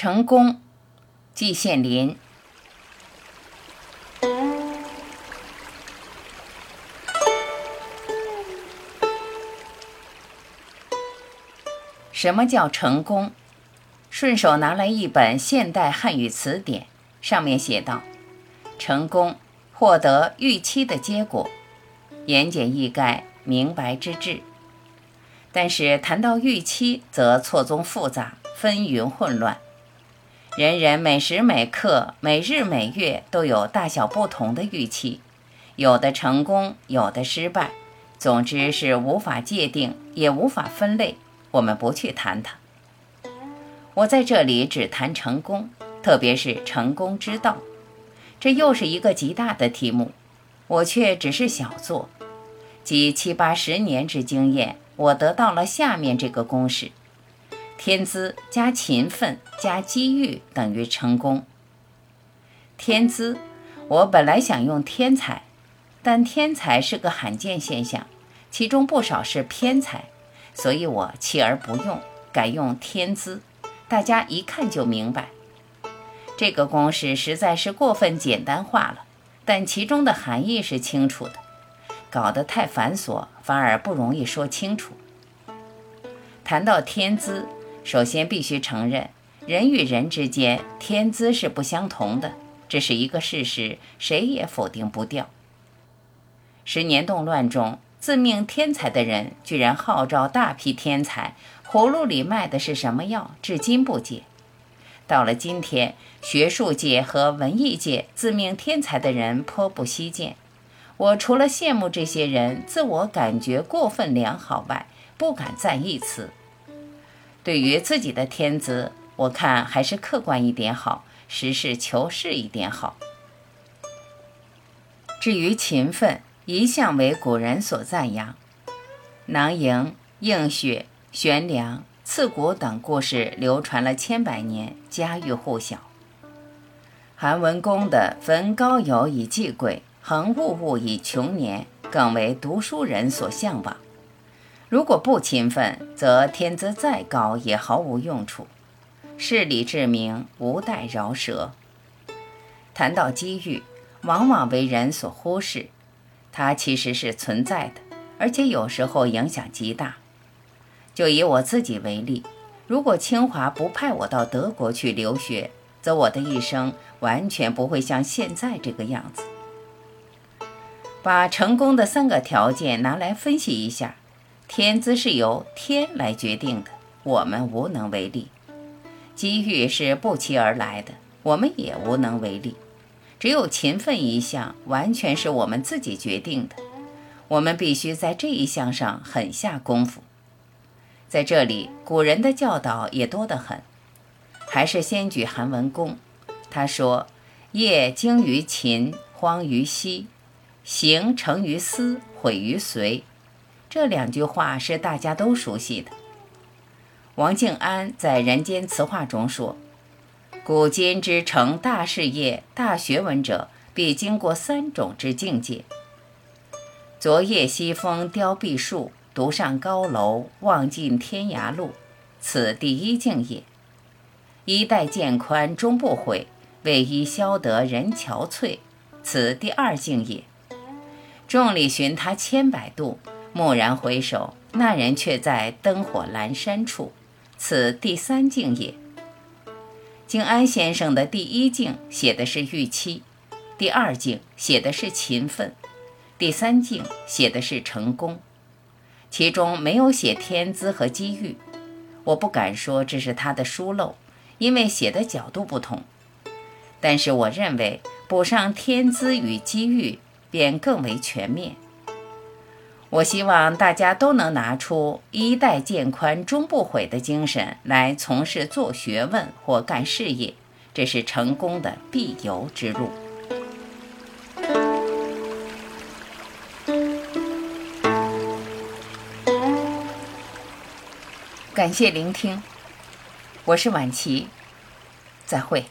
成功，季羡林。什么叫成功？顺手拿来一本现代汉语词典，上面写道：“成功，获得预期的结果。”言简意赅，明白之至。但是谈到预期，则错综复杂，纷纭混乱。人人每时每刻、每日每月都有大小不同的预期，有的成功，有的失败，总之是无法界定，也无法分类。我们不去谈它。我在这里只谈成功，特别是成功之道。这又是一个极大的题目，我却只是小做。集七八十年之经验，我得到了下面这个公式：天资加勤奋加机遇等于成功。天资，我本来想用天才，但天才是个罕见现象，其中不少是偏才。所以我弃而不用，改用天资，大家一看就明白。这个公式实在是过分简单化了，但其中的含义是清楚的。搞得太繁琐，反而不容易说清楚。谈到天资，首先必须承认，人与人之间天资是不相同的，这是一个事实，谁也否定不掉。十年动乱中。自命天才的人居然号召大批天才，葫芦里卖的是什么药？至今不解。到了今天，学术界和文艺界自命天才的人颇不稀见。我除了羡慕这些人自我感觉过分良好外，不敢再一词。对于自己的天资，我看还是客观一点好，实事求是一点好。至于勤奋，一向为古人所赞扬，囊萤、映雪、悬梁、刺股等故事流传了千百年，家喻户晓。韩文公的“焚高友以济贵，恒物物以穷年”更为读书人所向往。如果不勤奋，则天资再高也毫无用处。事理至明，无待饶舌。谈到机遇，往往为人所忽视。它其实是存在的，而且有时候影响极大。就以我自己为例，如果清华不派我到德国去留学，则我的一生完全不会像现在这个样子。把成功的三个条件拿来分析一下，天资是由天来决定的，我们无能为力；机遇是不期而来的，我们也无能为力。只有勤奋一项，完全是我们自己决定的。我们必须在这一项上狠下功夫。在这里，古人的教导也多得很。还是先举韩文公，他说：“业精于勤，荒于嬉；行成于思，毁于随。”这两句话是大家都熟悉的。王静安在《人间词话》中说。古今之成大事业、大学问者，必经过三种之境界。昨夜西风凋碧树，独上高楼，望尽天涯路，此第一境也。衣带渐宽终不悔，为伊消得人憔悴，此第二境也。众里寻他千百度，蓦然回首，那人却在灯火阑珊处，此第三境也。静安先生的第一境写的是预期，第二境写的是勤奋，第三境写的是成功，其中没有写天资和机遇。我不敢说这是他的疏漏，因为写的角度不同。但是我认为补上天资与机遇，便更为全面。我希望大家都能拿出“衣带渐宽终不悔”的精神来从事做学问或干事业，这是成功的必由之路。感谢聆听，我是晚琪，再会。